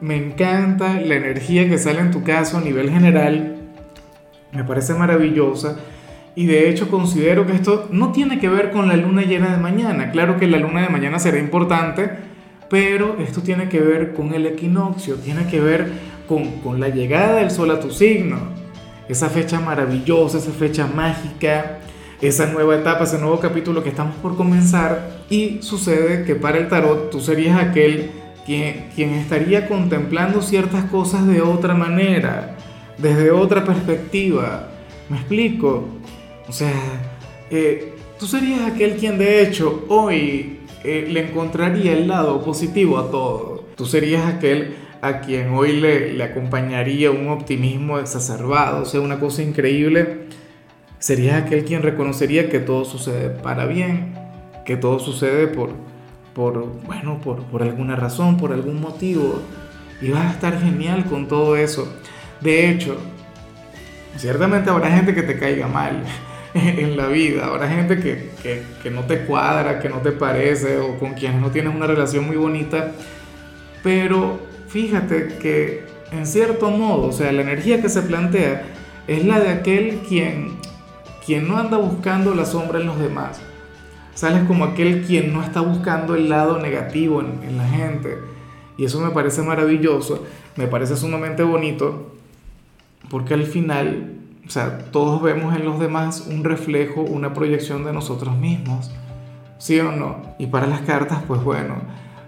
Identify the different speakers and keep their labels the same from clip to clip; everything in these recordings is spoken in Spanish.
Speaker 1: me encanta la energía que sale en tu caso a nivel general, me parece maravillosa. Y de hecho considero que esto no tiene que ver con la luna llena de mañana, claro que la luna de mañana será importante, pero esto tiene que ver con el equinoccio, tiene que ver con, con la llegada del sol a tu signo, esa fecha maravillosa, esa fecha mágica, esa nueva etapa, ese nuevo capítulo que estamos por comenzar. Y sucede que para el tarot tú serías aquel quien, estaría contemplando ciertas cosas de otra manera, desde otra perspectiva. ¿Me explico? O sea, eh, tú serías aquel quien de hecho hoy eh, le encontraría el lado positivo a todo. Tú serías aquel a quien hoy le, le acompañaría un optimismo exacerbado, o sea, una cosa increíble. Serías aquel quien reconocería que todo sucede para bien, que todo sucede por, por, bueno, por, alguna razón, por algún motivo, y vas a estar genial con todo eso. De hecho, ciertamente habrá gente que te caiga mal en la vida, habrá gente que, que, no te cuadra, que no te parece, o con quienes no tienes una relación muy bonita, pero fíjate que en cierto modo, o sea, la energía que se plantea es la de aquel quien, quien no anda buscando la sombra en los demás Sales como aquel quien no está buscando el lado negativo en, la gente. Y eso me parece maravilloso, me parece sumamente bonito, porque al final, o sea, todos vemos en los demás un reflejo, una proyección de nosotros mismos. ¿Sí o no? Y para las cartas, pues bueno,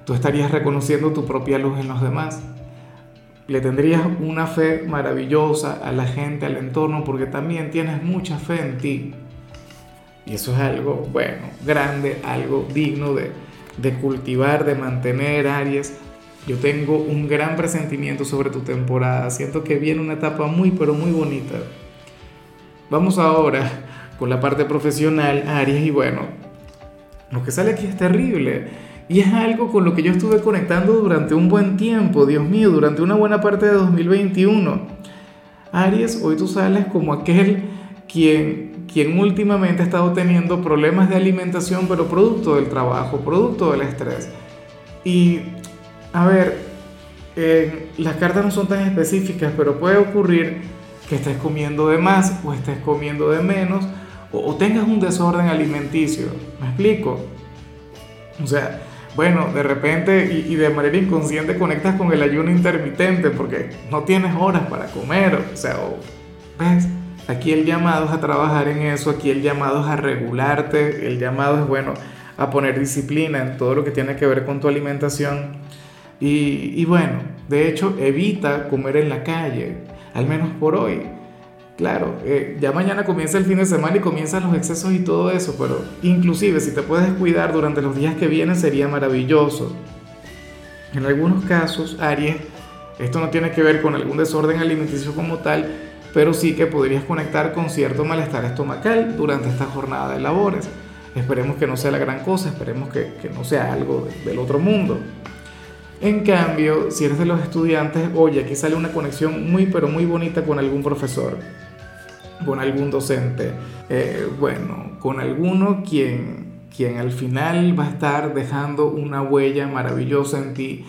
Speaker 1: tú estarías reconociendo tu propia luz en los demás. Le tendrías una fe maravillosa a la gente, al entorno, porque también tienes mucha fe en ti. Y eso es algo, bueno, grande, algo digno de, de cultivar, de mantener, Aries. Yo tengo un gran presentimiento sobre tu temporada. Siento que viene una etapa muy, pero muy bonita. Vamos ahora con la parte profesional, Aries, y bueno, lo que sale aquí es terrible. Y es algo con lo que yo estuve conectando durante un buen tiempo, Dios mío, durante una buena parte de 2021. Aries, hoy tú sales como aquel quien quien últimamente ha estado teniendo problemas de alimentación, pero producto del trabajo, producto del estrés. Y, a ver, eh, las cartas no son tan específicas, pero puede ocurrir que estés comiendo de más o estés comiendo de menos o, tengas un desorden alimenticio. ¿Me explico? O sea, bueno, de repente y, y, de manera inconsciente conectas con el ayuno intermitente porque no tienes horas para comer, o sea, o, ¿ves? Aquí el llamado es a trabajar en eso, aquí el llamado es a regularte, el llamado es, bueno, a poner disciplina en todo lo que tiene que ver con tu alimentación. Y, bueno, de hecho, evita comer en la calle, al menos por hoy. Claro, eh, ya mañana comienza el fin de semana y comienzan los excesos y todo eso, pero inclusive si te puedes cuidar durante los días que vienen sería maravilloso. En algunos casos, Aries, esto no tiene que ver con algún desorden alimenticio como tal, pero sí que podrías conectar con cierto malestar estomacal durante esta jornada de labores. Esperemos que no sea la gran cosa, esperemos que, que no sea algo del otro mundo. En cambio, si eres de los estudiantes, oye, aquí sale una conexión muy, pero muy bonita con algún profesor, con algún docente, eh, bueno, con alguno quien, quien al final va a estar dejando una huella maravillosa en ti,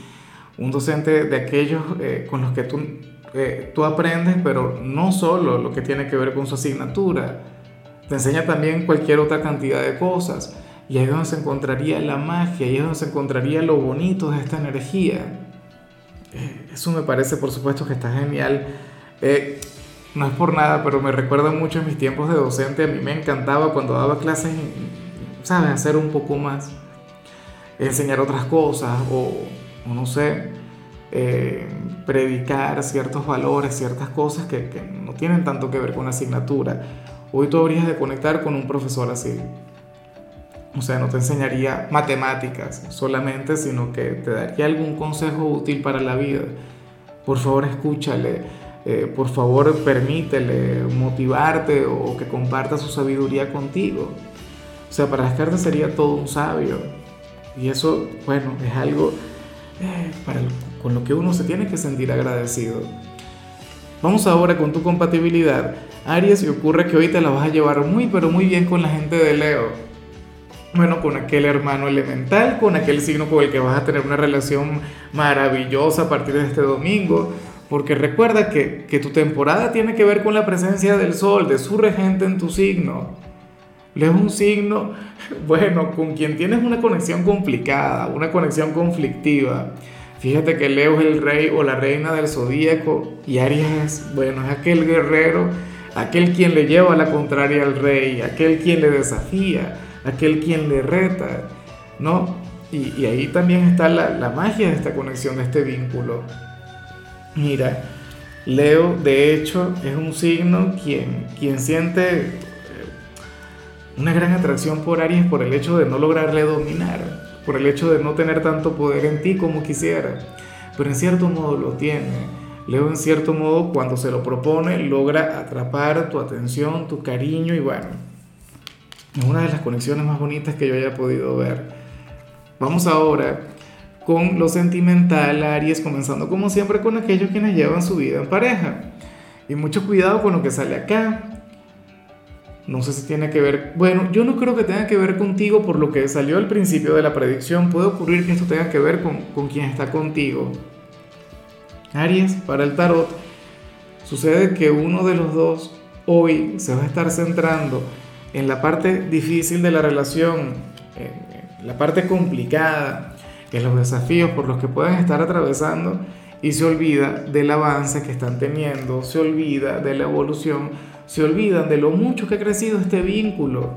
Speaker 1: un docente de aquellos eh, con los que tú tú aprendes, pero no solo lo que tiene que ver con su asignatura, te enseña también cualquier otra cantidad de cosas. Y ahí es donde se encontraría la magia, ahí es donde se encontraría lo bonito de esta energía. Eh, eso me parece, por supuesto, que está genial. Eh, no es por nada, pero me recuerda mucho en mis tiempos de docente. A mí me encantaba cuando daba clases, ¿sabes? Hacer un poco más, enseñar otras cosas o no sé, eh, predicar ciertos valores, ciertas cosas que, que, no tienen tanto que ver con la asignatura. Hoy tú habrías de conectar con un profesor así. O sea, no te enseñaría matemáticas solamente, sino que te daría algún consejo útil para la vida. por favor escúchale, eh, por favor permítele motivarte o que comparta su sabiduría contigo. O sea, para las cartas sería todo un sabio. Y eso, bueno, es algo eh, para, con lo que uno se tiene que sentir agradecido. Vamos ahora con tu compatibilidad. Aries, y ocurre que hoy te la vas a llevar muy, pero muy bien con la gente de Leo. Bueno, con aquel hermano elemental, con aquel signo con el que vas a tener una relación maravillosa a partir de este domingo porque recuerda que, que, tu temporada tiene que ver con la presencia del sol, de su regente en tu signo. Es un signo, bueno, con quien tienes una conexión complicada, una conexión conflictiva. Fíjate que Leo es el rey o la reina del zodíaco y Aries, bueno, es aquel guerrero, aquel quien le lleva a la contraria al rey, aquel quien le desafía, aquel quien le reta, ¿no? Y, y ahí también está la, la magia de esta conexión, de este vínculo. Mira, Leo de hecho es un signo quien, quien siente eh, una gran atracción por Aries por el hecho de no lograrle dominar, por el hecho de no tener tanto poder en ti como quisiera, pero en cierto modo lo tiene. Leo en cierto modo cuando se lo propone logra atrapar tu atención, tu cariño y bueno, es una de las conexiones más bonitas que yo haya podido ver. Vamos ahora con lo sentimental, Aries, comenzando como siempre con aquellos quienes llevan su vida en pareja. Y mucho cuidado con lo que sale acá. No sé si tiene que ver, bueno, yo no creo que tenga que ver contigo por lo que salió al principio de la predicción. Puede ocurrir que esto tenga que ver con, con quien está contigo. Aries, para el tarot, sucede que uno de los dos hoy se va a estar centrando en la parte difícil de la relación, en la parte complicada, en los desafíos por los que pueden estar atravesando y se olvida del avance que están teniendo, se olvida de la evolución, se olvidan de lo mucho que ha crecido este vínculo.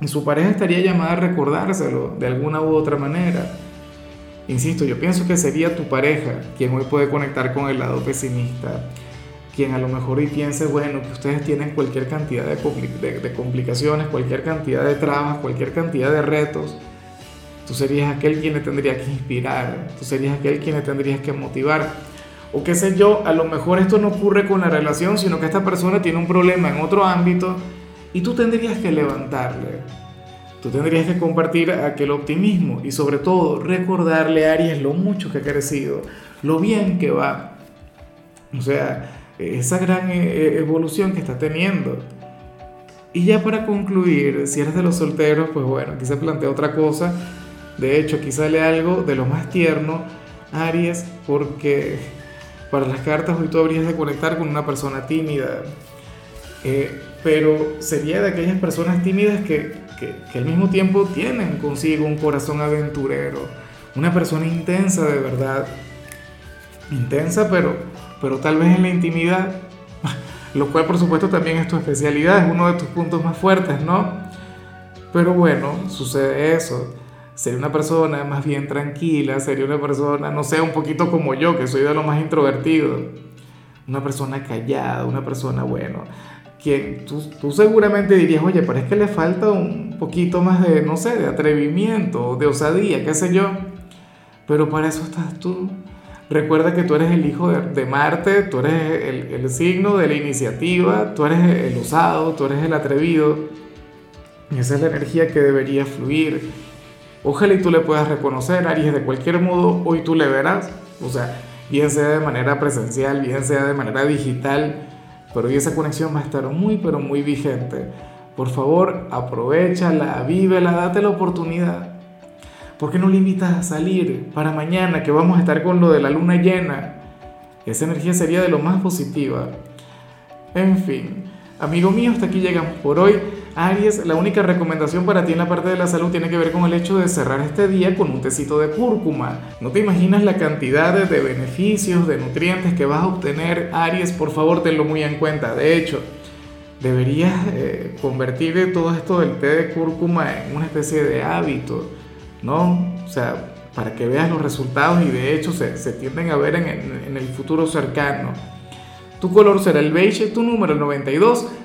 Speaker 1: Y su pareja estaría llamada a recordárselo de alguna u otra manera. Insisto, yo pienso que sería tu pareja quien hoy puede conectar con el lado pesimista, quien a lo mejor hoy piense, bueno, que ustedes tienen cualquier cantidad de, complicaciones, cualquier cantidad de trabas, cualquier cantidad de retos, Tú serías aquel quien le tendría que inspirar, tú serías aquel quien le tendrías que motivar. O qué sé yo, a lo mejor esto no ocurre con la relación, sino que esta persona tiene un problema en otro ámbito y tú tendrías que levantarle. Tú tendrías que compartir aquel optimismo y sobre todo recordarle a Aries lo mucho que ha crecido, lo bien que va. O sea, esa gran eh, eh, evolución que está teniendo. Y ya para concluir, si eres de los solteros, pues bueno, aquí se plantea otra cosa de hecho, aquí sale algo de lo más tierno, Aries, porque para las cartas hoy tú habrías de conectar con una persona tímida. Eh, pero sería de aquellas personas tímidas que, que, al mismo tiempo tienen consigo un corazón aventurero, una persona intensa de verdad, intensa pero, pero tal vez en la intimidad, lo cual por supuesto también es tu especialidad, es uno de tus puntos más fuertes, ¿no? Pero bueno, sucede eso sería una persona más bien tranquila, sería una persona, no sé, un poquito como yo, que soy de lo más introvertido, una persona callada, una persona, bueno, que tú, tú seguramente dirías, oye, pero es que le falta un poquito más de, no sé, de atrevimiento, de osadía, qué sé yo, pero para eso estás tú. Recuerda que tú eres el hijo de, de Marte, tú eres el, el signo de la iniciativa, tú eres el osado, tú eres el atrevido. Y esa es la energía que debería fluir Ojalá y tú le puedas reconocer, Aries, de cualquier modo, hoy tú le verás, o sea, bien sea de manera presencial, bien sea de manera digital, pero hoy esa conexión va a estar muy, pero muy vigente. Por favor, aprovechala, vívela, date la oportunidad. ¿Por qué no le invitas a salir para mañana que vamos a estar con lo de la luna llena? Esa energía sería de lo más positiva. En fin, amigo mío, hasta aquí llegamos por hoy. Aries, la única recomendación para ti en la parte de la salud tiene que ver con el hecho de cerrar este día con un tecito de cúrcuma. No te imaginas la cantidad de beneficios, de nutrientes que vas a obtener, Aries, por favor tenlo muy en cuenta. De hecho, deberías eh, convertir todo esto del té de cúrcuma en una especie de hábito, ¿no? O sea, para que veas los resultados y de hecho se, tienden a ver en, en el futuro cercano. Tu color será el beige, tu número el 92.